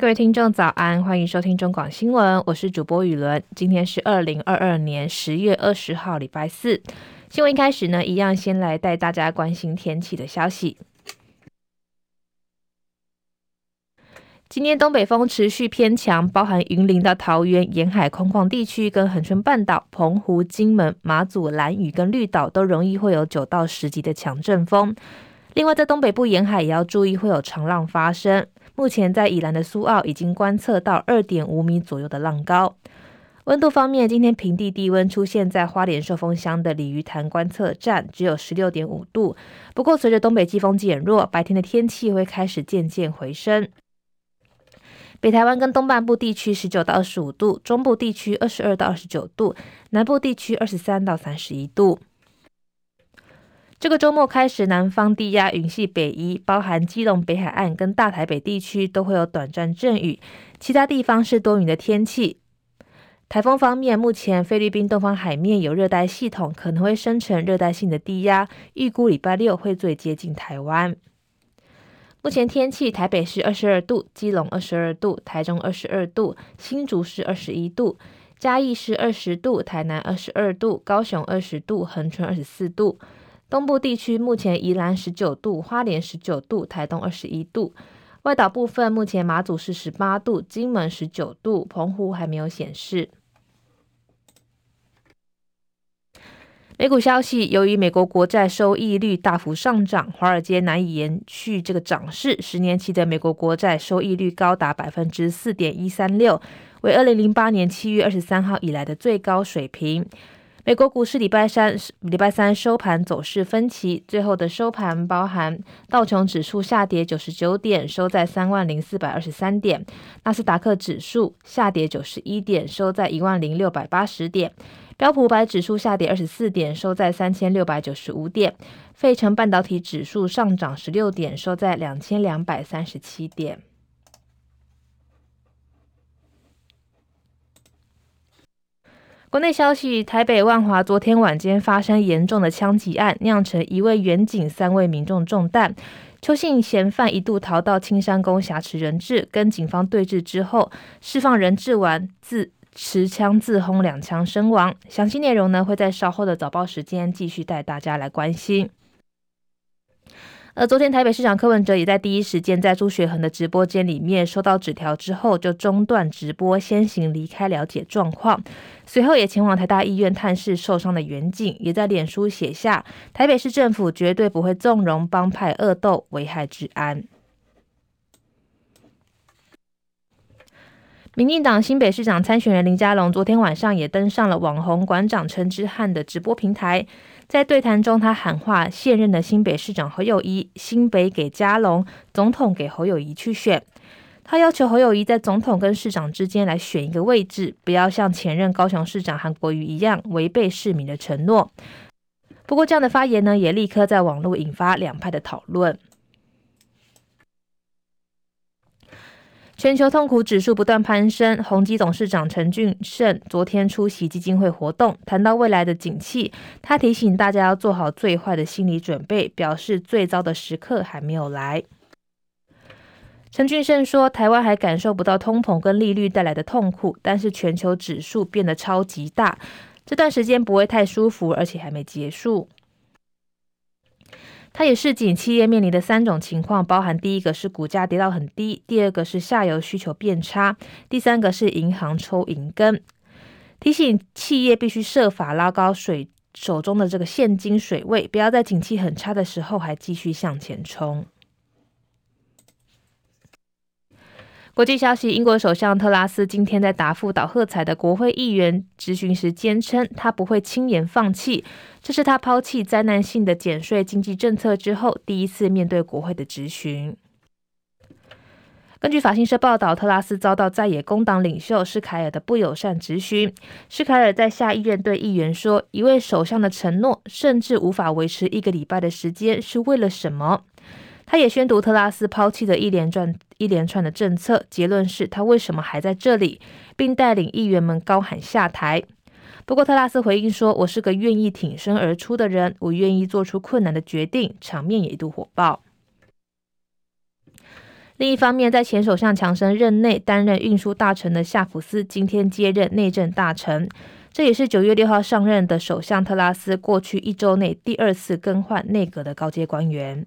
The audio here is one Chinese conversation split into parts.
各位听众早安，欢迎收听中广新闻，我是主播雨伦。今天是二零二二年十月二十号，礼拜四。新闻一开始呢，一样先来带大家关心天气的消息。今天东北风持续偏强，包含云林到桃园沿海空旷地区，跟恒春半岛、澎湖、金门、马祖、兰屿跟绿岛都容易会有九到十级的强阵风。另外，在东北部沿海也要注意会有长浪发生。目前在宜兰的苏澳已经观测到二点五米左右的浪高。温度方面，今天平地低温出现在花莲寿丰乡的鲤鱼潭观测站，只有十六点五度。不过，随着东北季风减弱，白天的天气会开始渐渐回升。北台湾跟东半部地区十九到二十五度，中部地区二十二到二十九度，南部地区二十三到三十一度。这个周末开始，南方低压云系北移，包含基隆北海岸跟大台北地区都会有短暂阵雨，其他地方是多云的天气。台风方面，目前菲律宾东方海面有热带系统，可能会生成热带性的低压，预估礼拜六会最接近台湾。目前天气，台北市二十二度，基隆二十二度，台中二十二度，新竹市二十一度，嘉义市二十度，台南二十二度，高雄二十度，恒春二十四度。东部地区目前宜兰十九度，花莲十九度，台东二十一度。外岛部分目前马祖是十八度，金门十九度，澎湖还没有显示。美股消息，由于美国国债收益率大幅上涨，华尔街难以延续这个涨势。十年期的美国国债收益率高达百分之四点一三六，为二零零八年七月二十三号以来的最高水平。美国股市礼拜三礼拜三收盘走势分歧，最后的收盘包含道琼指数下跌九十九点，收在三万零四百二十三点；纳斯达克指数下跌九十一点，收在一万零六百八十点；标普五百指数下跌二十四点，收在三千六百九十五点；费城半导体指数上涨十六点，收在两千两百三十七点。国内消息：台北万华昨天晚间发生严重的枪击案，酿成一位远警、三位民众中弹。邱姓嫌犯一度逃到青山宫挟持人质，跟警方对峙之后释放人质完，自持枪自轰两枪身亡。详细内容呢，会在稍后的早报时间继续带大家来关心。而昨天台北市长柯文哲也在第一时间在朱学恒的直播间里面收到纸条之后，就中断直播，先行离开了解状况。随后也前往台大医院探视受伤的员警，也在脸书写下台北市政府绝对不会纵容帮派恶斗，危害治安。民进党新北市长参选人林佳龙昨天晚上也登上了网红馆长陈之汉的直播平台。在对谈中，他喊话现任的新北市长侯友谊：“新北给佳龙，总统给侯友谊去选。”他要求侯友谊在总统跟市长之间来选一个位置，不要像前任高雄市长韩国瑜一样违背市民的承诺。不过，这样的发言呢，也立刻在网络引发两派的讨论。全球痛苦指数不断攀升，宏基董事长陈俊盛昨天出席基金会活动，谈到未来的景气，他提醒大家要做好最坏的心理准备，表示最糟的时刻还没有来。陈俊盛说，台湾还感受不到通膨跟利率带来的痛苦，但是全球指数变得超级大，这段时间不会太舒服，而且还没结束。它也是景，企业面临的三种情况，包含第一个是股价跌到很低，第二个是下游需求变差，第三个是银行抽银根。提醒企业必须设法拉高水手中的这个现金水位，不要在景气很差的时候还继续向前冲。国际消息：英国首相特拉斯今天在答复岛喝彩的国会议员质询时，坚称他不会轻言放弃。这是他抛弃灾难性的减税经济政策之后第一次面对国会的质询。根据法新社报道，特拉斯遭到在野工党领袖施凯尔的不友善质询。施凯尔在下议院对议员说：“一位首相的承诺，甚至无法维持一个礼拜的时间，是为了什么？”他也宣读特拉斯抛弃的一连串一连串的政策，结论是他为什么还在这里，并带领议员们高喊下台。不过特拉斯回应说：“我是个愿意挺身而出的人，我愿意做出困难的决定。”场面也一度火爆。另一方面，在前首相强生任内担任运输大臣的夏普斯今天接任内政大臣，这也是九月六号上任的首相特拉斯过去一周内第二次更换内阁的高阶官员。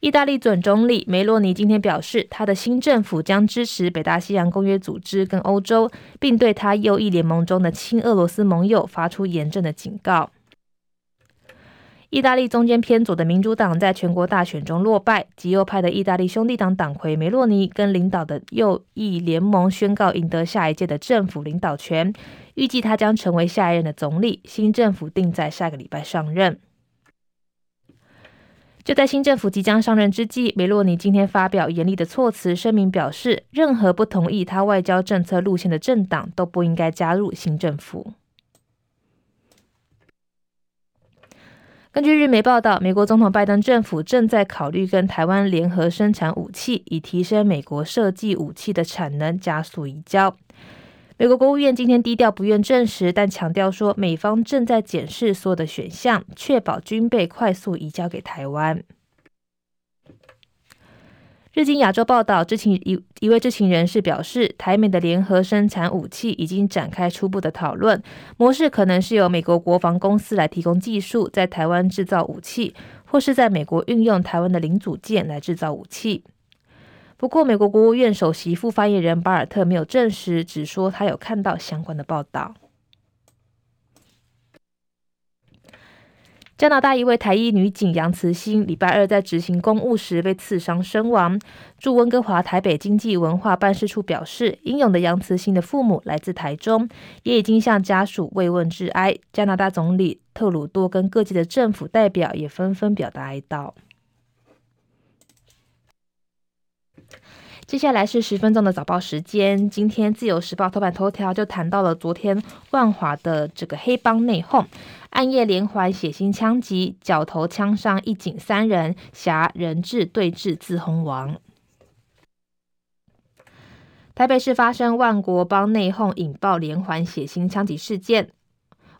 意大利准总理梅洛尼今天表示，他的新政府将支持北大西洋公约组织跟欧洲，并对他右翼联盟中的亲俄罗斯盟友发出严正的警告。意大利中间偏左的民主党在全国大选中落败，极右派的意大利兄弟党党魁梅洛尼跟领导的右翼联盟宣告赢得下一届的政府领导权，预计他将成为下一任的总理。新政府定在下个礼拜上任。就在新政府即将上任之际，梅洛尼今天发表严厉的措辞声明，表示任何不同意他外交政策路线的政党都不应该加入新政府。根据日媒报道，美国总统拜登政府正在考虑跟台湾联合生产武器，以提升美国设计武器的产能，加速移交。美国国务院今天低调不愿证实，但强调说美方正在检视所有的选项，确保军备快速移交给台湾。日经亚洲报道，知情一一位知情人士表示，台美的联合生产武器已经展开初步的讨论，模式可能是由美国国防公司来提供技术，在台湾制造武器，或是在美国运用台湾的零组件来制造武器。不过，美国国务院首席副发言人巴尔特没有证实，只说他有看到相关的报道。加拿大一位台裔女警杨慈欣，礼拜二在执行公务时被刺伤身亡。驻温哥华台北经济文化办事处表示，英勇的杨慈欣的父母来自台中，也已经向家属慰问致哀。加拿大总理特鲁多跟各界的政府代表也纷纷表达哀悼。接下来是十分钟的早报时间。今天《自由时报》头版头条就谈到了昨天万华的这个黑帮内讧，暗夜连环血腥枪击，绞头枪伤一警三人，挟人质对峙自轰亡。台北市发生万国帮内讧，引爆连环血腥枪击事件。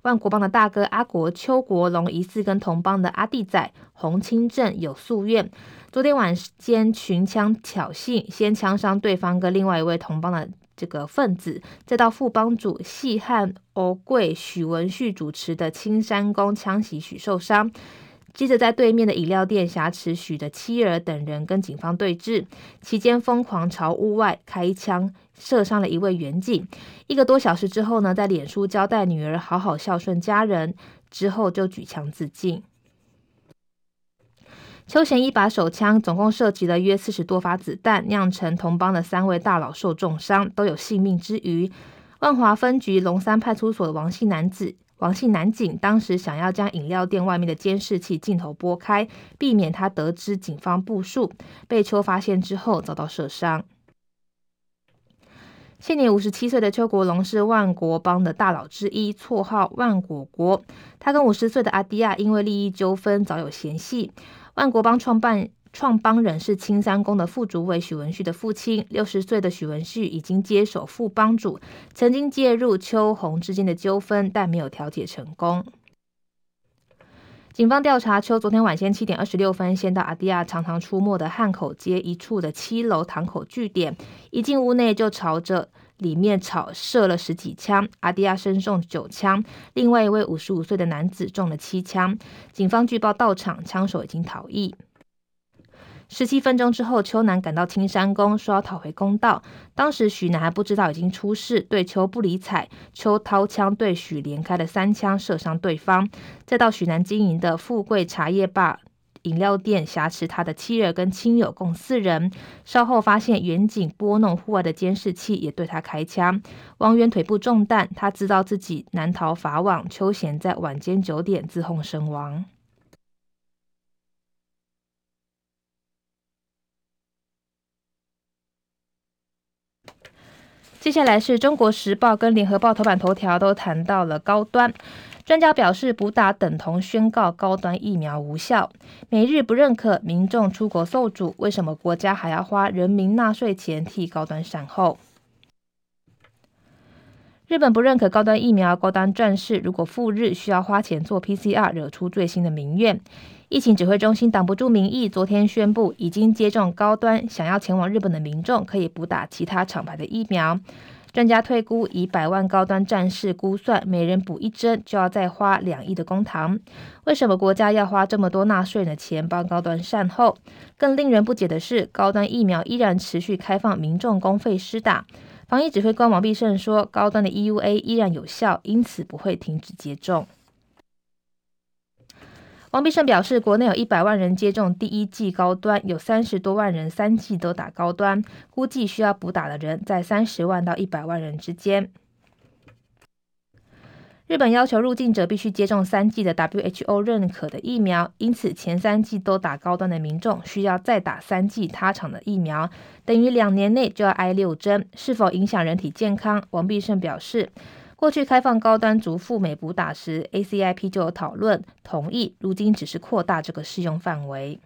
万国帮的大哥阿国邱国龙疑似跟同帮的阿弟仔洪清正有宿怨。昨天晚间群枪挑衅，先枪伤对方跟另外一位同帮的这个分子，再到副帮主细汉欧贵许文旭主持的青山宫枪袭许受伤，接着在对面的饮料店挟持许的妻儿等人跟警方对峙，期间疯狂朝屋外开枪，射伤了一位员警。一个多小时之后呢，在脸书交代女儿好好孝顺家人，之后就举枪自尽。邱贤一把手枪总共射击了约四十多发子弹，酿成同帮的三位大佬受重伤，都有性命之虞。万华分局龙山派出所的王姓男子、王姓男警当时想要将饮料店外面的监视器镜头拨开，避免他得知警方部署，被邱发现之后遭到射伤。现年五十七岁的邱国龙是万国帮的大佬之一，绰号万果国。他跟五十岁的阿迪亚因为利益纠纷早有嫌隙。万国帮创办创帮人是青山宫的副主委许文旭的父亲，六十岁的许文旭已经接手副帮主，曾经介入邱红之间的纠纷，但没有调解成功。警方调查，邱昨天晚间七点二十六分，先到阿迪亚常常出没的汉口街一处的七楼堂口据点，一进屋内就朝着里面草射了十几枪，阿迪亚身中九枪，另外一位五十五岁的男子中了七枪。警方据报到场，枪手已经逃逸。十七分钟之后，邱男赶到青山宫，说要讨回公道。当时许男还不知道已经出事，对邱不理睬。邱掏枪对许连开了三枪，射伤对方。再到许男经营的富贵茶叶吧。饮料店挟持他的妻儿跟亲友共四人，稍后发现员警拨弄户外的监视器，也对他开枪。王源腿部中弹，他知道自己难逃法网。邱贤在晚间九点自轰身亡。接下来是中国时报跟联合报头版头条都谈到了高端。专家表示，补打等同宣告高端疫苗无效。美日不认可民众出国受阻，为什么国家还要花人民纳税钱替高端善后？日本不认可高端疫苗，高端战士如果赴日需要花钱做 PCR，惹出最新的民怨。疫情指挥中心挡不住民意，昨天宣布已经接种高端，想要前往日本的民众可以补打其他厂牌的疫苗。专家推估，以百万高端战士估算，每人补一针就要再花两亿的公帑。为什么国家要花这么多纳税人的钱帮高端善后？更令人不解的是，高端疫苗依然持续开放民众公费施打。防疫指挥官王必胜说，高端的 EUA 依然有效，因此不会停止接种。王必胜表示，国内有一百万人接种第一剂高端，有三十多万人三剂都打高端，估计需要补打的人在三十万到一百万人之间。日本要求入境者必须接种三剂的 WHO 认可的疫苗，因此前三剂都打高端的民众需要再打三剂他厂的疫苗，等于两年内就要挨六针，是否影响人体健康？王必胜表示。过去开放高端族赴美补打时，ACIP 就有讨论同意，如今只是扩大这个适用范围。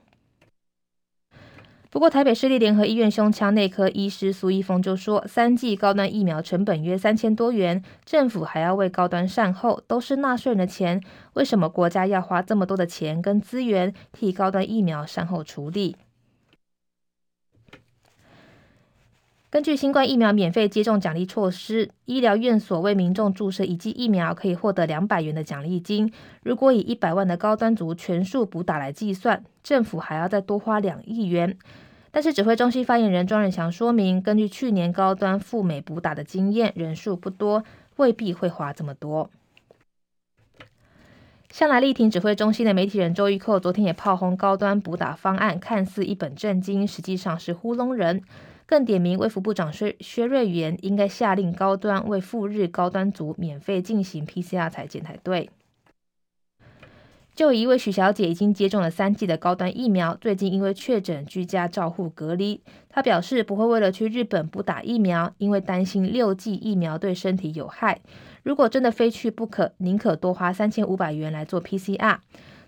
不过，台北市立联合医院胸腔内科医师苏一峰就说，三剂高端疫苗成本约三千多元，政府还要为高端善后，都是纳税人的钱，为什么国家要花这么多的钱跟资源替高端疫苗善后处理？根据新冠疫苗免费接种奖励措施，医疗院所为民众注射一剂疫苗可以获得两百元的奖励金。如果以一百万的高端族全数补打来计算，政府还要再多花两亿元。但是指挥中心发言人庄人祥说明，根据去年高端赴美补打的经验，人数不多，未必会花这么多。向来力挺指挥中心的媒体人周玉蔻昨天也炮轰高端补打方案，看似一本正经，实际上是糊弄人。更点名卫福部长薛薛瑞元应该下令高端为赴日高端族免费进行 PCR 采检才对。就有一位许小姐已经接种了三剂的高端疫苗，最近因为确诊居家照护隔离。她表示不会为了去日本补打疫苗，因为担心六剂疫苗对身体有害。如果真的非去不可，宁可多花三千五百元来做 PCR。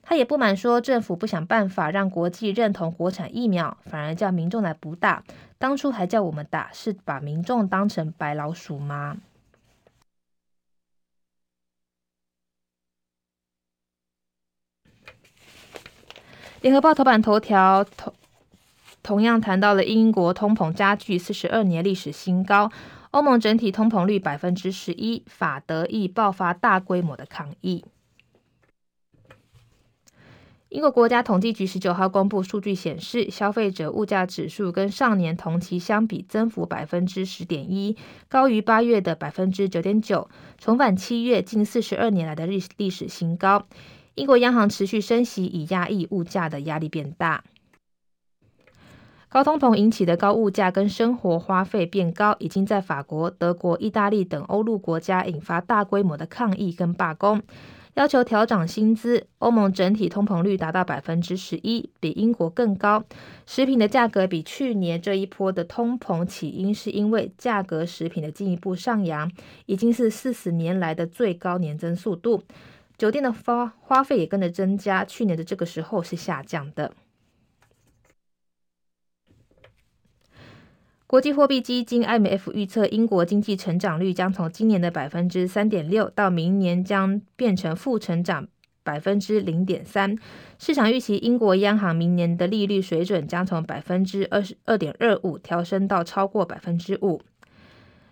她也不满说，政府不想办法让国际认同国产疫苗，反而叫民众来补打。当初还叫我们打，是把民众当成白老鼠吗？联合报头版头条同同样谈到了英国通膨加剧四十二年历史新高，欧盟整体通膨率百分之十一，法德意爆发大规模的抗议。英国国家统计局十九号公布数据显示，消费者物价指数跟上年同期相比增幅百分之十点一，高于八月的百分之九点九，重返七月近四十二年来的历历史新高。英国央行持续升息，以压抑物价的压力变大。高通膨引起的高物价跟生活花费变高，已经在法国、德国、意大利等欧陆国家引发大规模的抗议跟罢工。要求调涨薪资，欧盟整体通膨率达到百分之十一，比英国更高。食品的价格比去年这一波的通膨起因是因为价格食品的进一步上扬，已经是四十年来的最高年增速度。酒店的花花费也跟着增加，去年的这个时候是下降的。国际货币基金 IMF 预测，英国经济成长率将从今年的百分之三点六，到明年将变成负成长百分之零点三。市场预期英国央行明年的利率水准将从百分之二十二点二五调升到超过百分之五。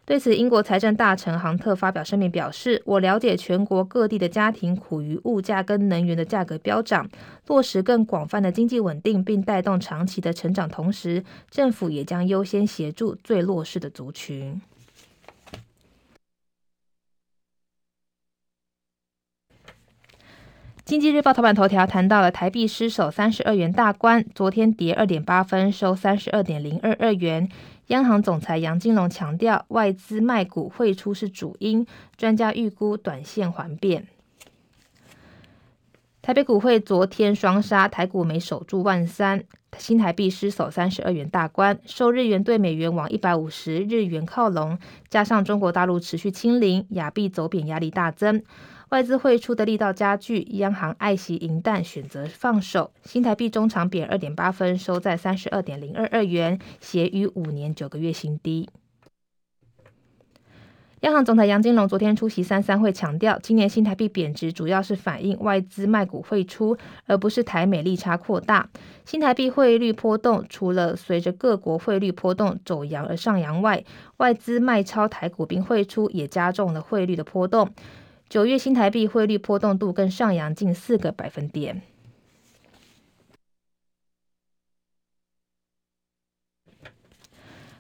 对此，英国财政大臣杭特发表声明表示：“我了解全国各地的家庭苦于物价跟能源的价格飙涨，落实更广泛的经济稳定，并带动长期的成长。同时，政府也将优先协助最弱势的族群。”经济日报头版头条谈到了台币失守三十二元大关，昨天跌二点八分，收三十二点零二二元。央行总裁杨金龙强调，外资卖股汇出是主因，专家预估短线还变。台北股汇昨天双杀，台股没守住万三，新台币失守三十二元大关，受日元对美元往一百五十日元靠拢，加上中国大陆持续清零，亚币走贬压力大增。外资汇出的力道加剧，央行爱惜银弹，选择放手。新台币中场贬二点八分，收在三十二点零二二元，协于五年九个月新低。央行总裁杨金龙昨天出席三三会，强调，今年新台币贬值主要是反映外资卖股汇出，而不是台美利差扩大。新台币汇率波动，除了随着各国汇率波动走扬而上扬外，外资卖超台股并汇出，也加重了汇率的波动。九月新台币汇率波动度更上扬近四个百分点。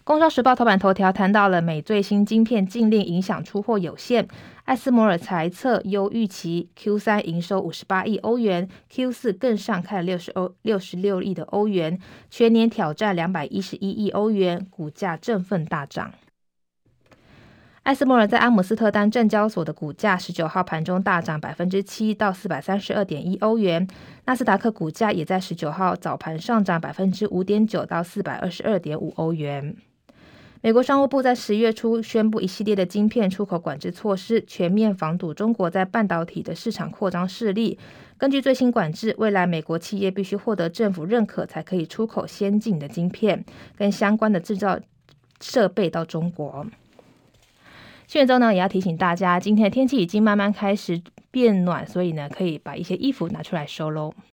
工商时报头版头条谈到了美最新晶片禁令影响出货有限，艾斯摩尔财测优预期 Q 三营收五十八亿欧元，Q 四更上看六十欧六十六亿的欧元，全年挑战两百一十一亿欧元，股价振奋大涨。艾斯摩尔在阿姆斯特丹证交所的股价十九号盘中大涨百分之七到四百三十二点一欧元，纳斯达克股价也在十九号早盘上涨百分之五点九到四百二十二点五欧元。美国商务部在十月初宣布一系列的晶片出口管制措施，全面防堵中国在半导体的市场扩张势力。根据最新管制，未来美国企业必须获得政府认可，才可以出口先进的晶片跟相关的制造设备到中国。现在呢，也要提醒大家，今天的天气已经慢慢开始变暖，所以呢，可以把一些衣服拿出来收喽。